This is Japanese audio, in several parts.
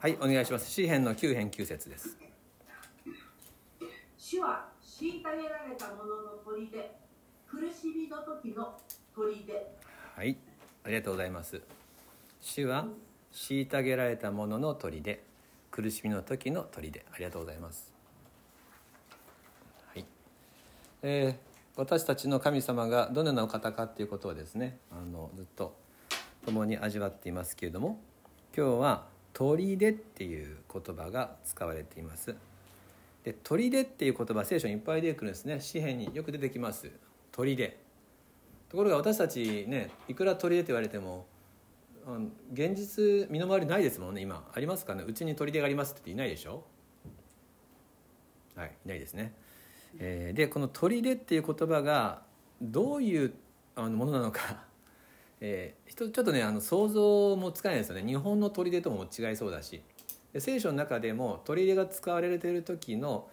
はいお願いします。詩編の9編9節です。主は虐げられた者の砦苦しみの時の砦。はいありがとうございます。主は虐げられた者の砦苦しみの時の砦。ありがとうございます。はい。えー私たちの神様がどのようなお方かっていうことをですねあのずっと共に味わっていますけれども今日は「砦」っていう言葉が使われています。で砦っていう言葉聖書にいっぱい出てくるんですね。詩篇によく出てきます。砦ところが私たちねいくら砦って言われても現実身の回りないですもんね今。ありますかね。うちに砦がありますってっていないでしょ？はいいないですね。えー、でこの「砦」っていう言葉がどういうあのものなのか、えー、ちょっとねあの想像もつかないですよね。日本の砦とも違いそうだし。聖書の中でも砦が使われてる時の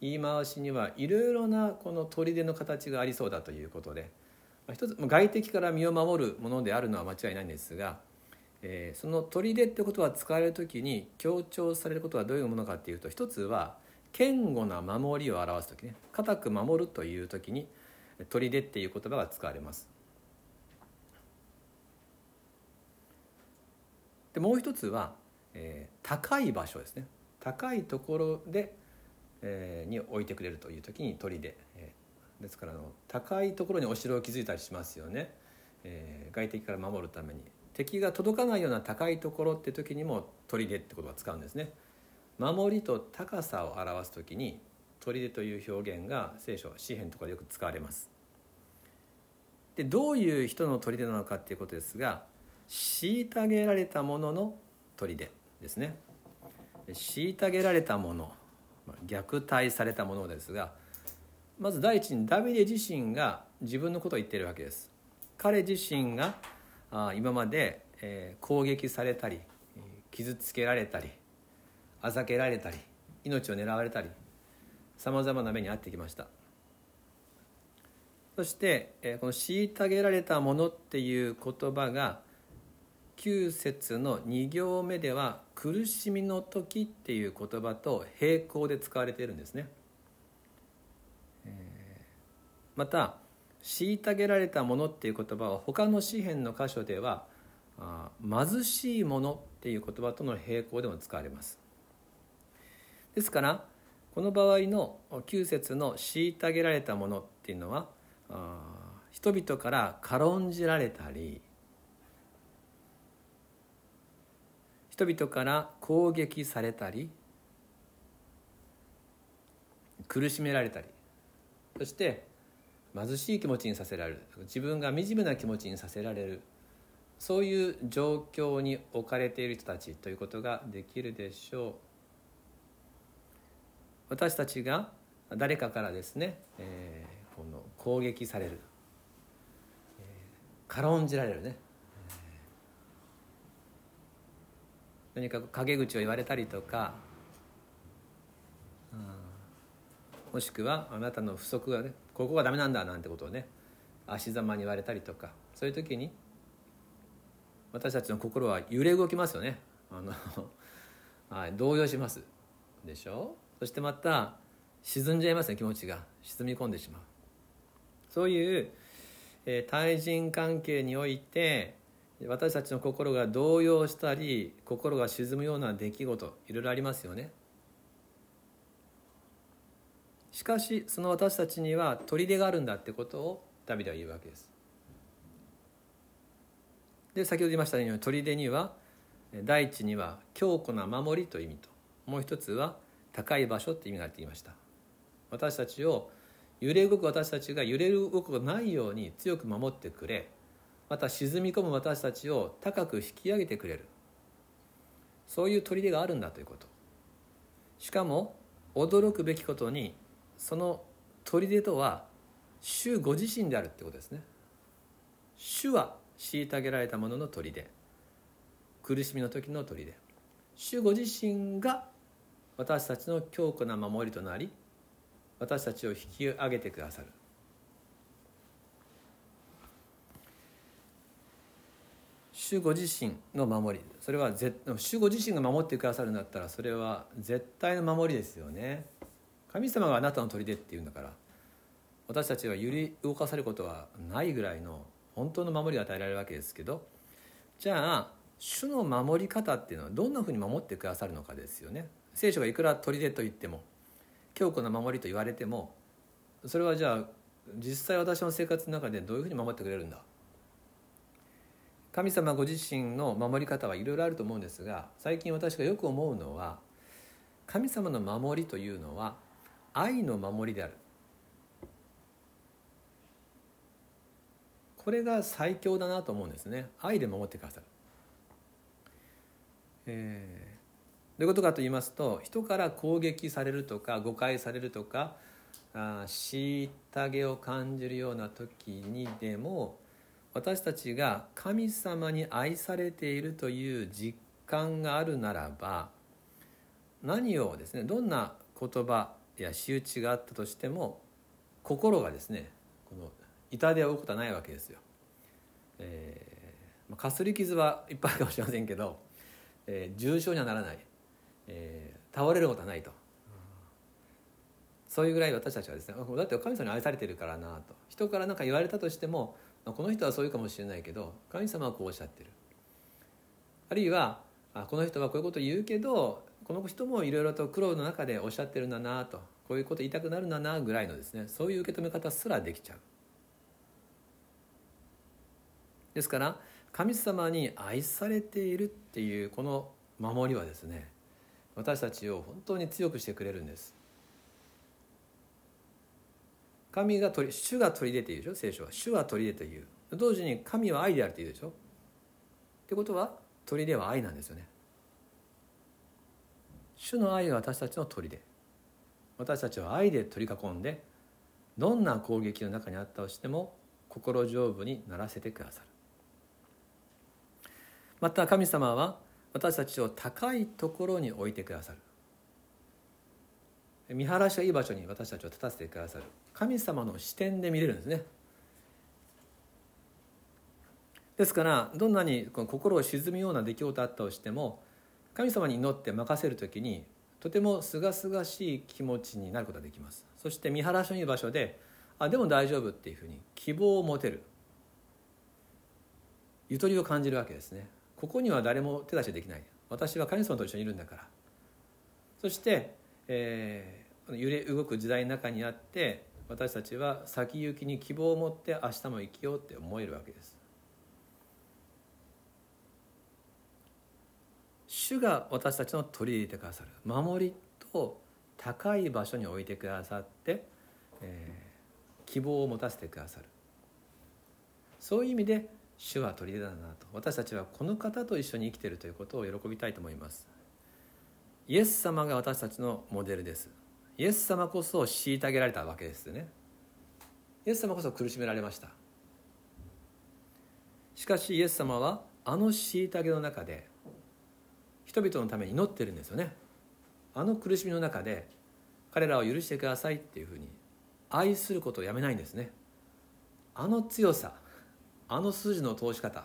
言い回しにはいろいろなこの砦の形がありそうだということで、まあ、一つ外敵から身を守るものであるのは間違いないんですが、えー、その砦ってことは使われる時に強調されることはどういうものかっていうと一つは堅固な守りを表す時ね。固く守るという時に「砦」っていう言葉が使われます。もう一つは、えー、高い場所ですね。高いところで、えー、に置いてくれるという時に砦、えー、ですからあの高いところにお城を築いたりしますよね、えー、外敵から守るために。敵が届かないような高いところって時にも砦って言葉を使うんですね。守りと高さを表す時に砦という表現が聖書詩篇とかでよく使われます。でどういう人の砦なのかっていうことですが虐げられたものの砦ですね。虐げられたもの虐待されたものですがまず第一にダビデ自身が自分のことを言ってるわけです。彼自身が今まで攻撃されたり傷つけられたりあざけられたり命を狙われたりさまざまな目に遭ってきました。そしてこの「虐げられたもの」っていう言葉が9節の2行目では「苦しみの時」っていう言葉と並行で使われているんですね。また「虐げられたもの」っていう言葉は他の詩篇の箇所では「貧しいもの」っていう言葉との並行でも使われます。ですからこの場合の9節の「虐げられたもの」っていうのは人々から軽んじられたり人々から攻撃されたり苦しめられたりそして貧しい気持ちにさせられる。自分が惨めな気持ちにさせられる。そういう状況に置かれている人たちということができるでしょう。私たちが誰かからですね、えー、この攻撃される、えー、軽んじられるね、えー、何か陰口を言われたりとか、うん、もしくはあなたの不足がねここがダメなんだなんてことをね足ざまに言われたりとかそういう時に私たちの心は揺れ動きますよね。あの、はい、動揺します。でしょ？そしてまた沈んじゃいますね気持ちが。沈み込んでしまう。そういう、えー、対人関係において私たちの心が動揺したり心が沈むような出来事いろいろありますよね。しかしその私たちには砦があるんだってことをダビデは言うわけです。で先ほど言いましたように砦には第一には強固な守りという意味ともう一つは高い場所って意味があって言いました。私たちを揺れ動く私たちが揺れ動くことないように強く守ってくれ。また沈み込む私たちを高く引き上げてくれる。そういう砦があるんだということ。しかも驚くべきことにその砦とは主ご自身であるってことですね。主は虐げられた者の砦。苦しみの時の砦。主ご自身が私たちの強固な守りとなり私たちを引き上げてくださる。主ご自身の守り。それは主ご自身が守ってくださるんだったらそれは絶対の守りですよね。神様があなたの砦っていうんだから。私たちは揺り動かされることはないぐらいの本当の守りが与えられるわけですけど。じゃあ主の守り方っていうのはどんなふうに守ってくださるのかですよね。聖書がいくら砦と言っても強固な守りと言われてもそれはじゃあ実際私の生活の中でどういうふうに守ってくれるんだ神様ご自身の守り方はいろいろあると思うんですが最近私がよく思うのは神様の守りというのは愛の守りである。これが最強だなと思うんですね。愛で守ってくださる、えー、どういうことかと言いますと人から攻撃されるとか誤解されるとかあ虐げを感じるような時にでも私たちが神様に愛されているという実感があるならば何をですねどんな言葉や仕打ちがあったとしても心がですねこの痛手を負うことはないわけですよ。えー、かすり傷はいっぱいあるかもしれませんけど、えー、重症にはならない、えー、倒れることはないと。そういうぐらい私たちはですねだって神様に愛されてるからなと。人から何か言われたとしてもこの人はそういうかもしれないけど神様はこうおっしゃってる。あるいはこの人はこういうこと言うけどこの人もいろいろと苦労の中でおっしゃってるんだなとこういうこと言いたくなるんだなぐらいのですねそういう受け止め方すらできちゃう。ですから神様に愛されているっていうこの守りはですね私たちを本当に強くしてくれるんです。神が取り主が取り出ているでしょ？聖書は。主は取り出という。同時に神は愛であるというでしょ？ってことは取り出は愛なんですよね。主の愛が私たちの取り出。私たちは愛で取り囲んでどんな攻撃の中にあったとしても心丈夫にならせてくださる。また神様は私たちを高いところに置いてくださる。見晴らしがいい場所に私たちを立たせてくださる。神様の視点で見れるんですね。ですからどんなに心を沈むような出来事あったとしても神様に祈って任せる時にとてもすがすがしい気持ちになることができます。そして見晴らしのいい場所であでも大丈夫っていうふうに希望を持てる。ゆとりを感じるわけですね。ここには誰も手出しできない。私は神様と一緒にいるんだから。そして、えー、揺れ動く時代の中にあって私たちは先行きに希望を持って明日も生きようって思えるわけです。主が私たちの取り入れてくださる守りと高い場所に置いてくださって、えー、希望を持たせてくださる。そういう意味で主は取り入れだなと。私たちはこの方と一緒に生きているということを喜びたいと思います。イエス様が私たちのモデルです。イエス様こそ虐げられたわけですよね。イエス様こそ苦しめられました。しかしイエス様はあの虐げの中で人々のために祈ってるんですよね。あの苦しみの中で彼らを許してくださいっていうふうに愛することをやめないんですね。あの強さあの筋の通し方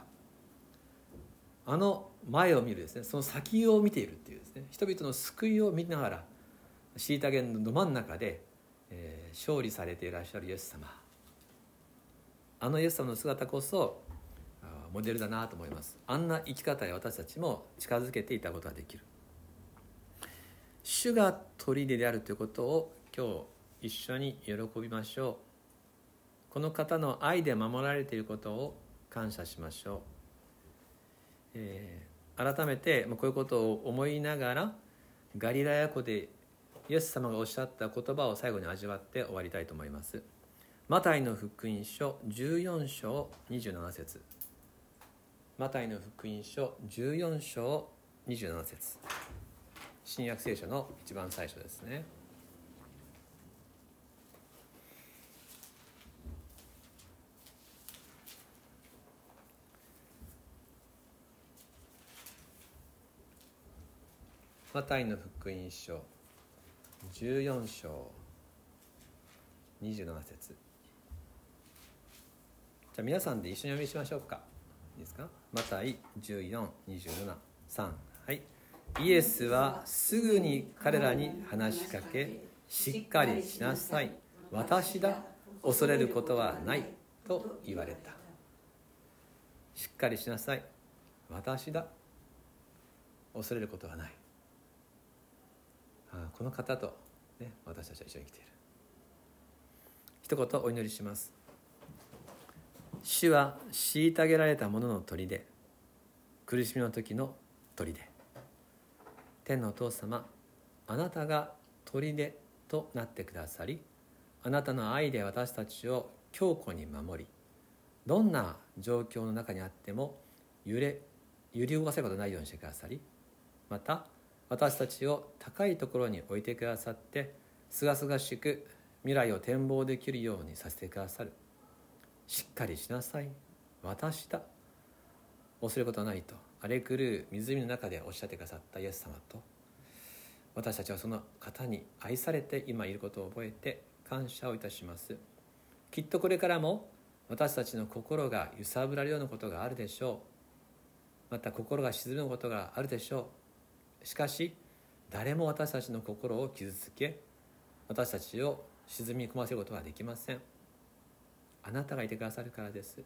あの前を見るですねその先を見ているっていうですね人々の救いを見ながら虐げのど真ん中で、えー、勝利されていらっしゃるイエス様。あのイエス様の姿こそモデルだなと思います。あんな生き方へ私たちも近づけていたことができる。主が砦であるということを今日一緒に喜びましょう。この方の愛で守られていることを感謝しましょう、えー、改めてこういうことを思いながらガリラヤ湖でイエス様がおっしゃった言葉を最後に味わって終わりたいと思います。マタイの福音書14章27節。マタイの福音書14章27節。新約聖書の一番最初ですね。マタイの福音書14章。27節。じゃあ皆さんで一緒に読みしましょうか。いいですか？マタイ1427 3はい。イエスはすぐに彼らに話しかけしっかりしなさい。私だ恐れることはない。と言われた。しっかりしなさい。私だ恐れることはない。あこの方と、ね、私たちは一緒に生きている。一言お祈りします。主は虐げられた者の砦苦しみの時の砦。天のお父様あなたが砦となってくださりあなたの愛で私たちを強固に守りどんな状況の中にあっても揺れ揺り動かせることないようにしてくださりまた私たちを高いところに置いてくださってすがすがしく未来を展望できるようにさせてくださる。しっかりしなさい。私だ。恐れることはないと。荒れ狂う湖の中でおっしゃってくださったイエス様と私たちはその方に愛されて今いることを覚えて感謝をいたします。きっとこれからも私たちの心が揺さぶられるようなことがあるでしょう。また心が沈むことがあるでしょう。しかし誰も私たちの心を傷つけ私たちを沈み込ませることはできません。あなたがいてくださるからです。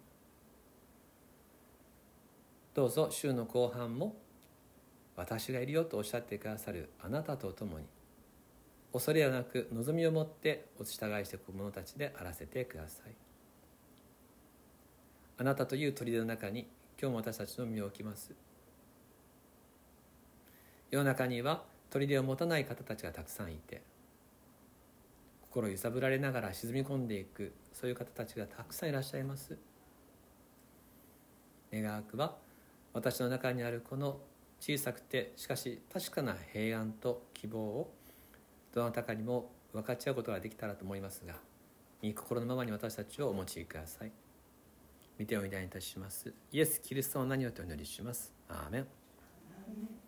どうぞ週の後半も私がいるよとおっしゃってくださるあなたと共に恐れはなく望みを持ってお従いしていく者たちであらせてください。あなたという砦の中に今日も私たちの身を置きます。世の中には砦を持たない方たちがたくさんいて心揺さぶられながら沈み込んでいくそういう方たちがたくさんいらっしゃいます。願わくは私の中にあるこの小さくてしかし確かな平安と希望をどなたかにも分かち合うことができたらと思いますが御心のままに私たちをお持ちください。見ておいでいたします。イエス・キリストの名によってお祈りします。アーメン。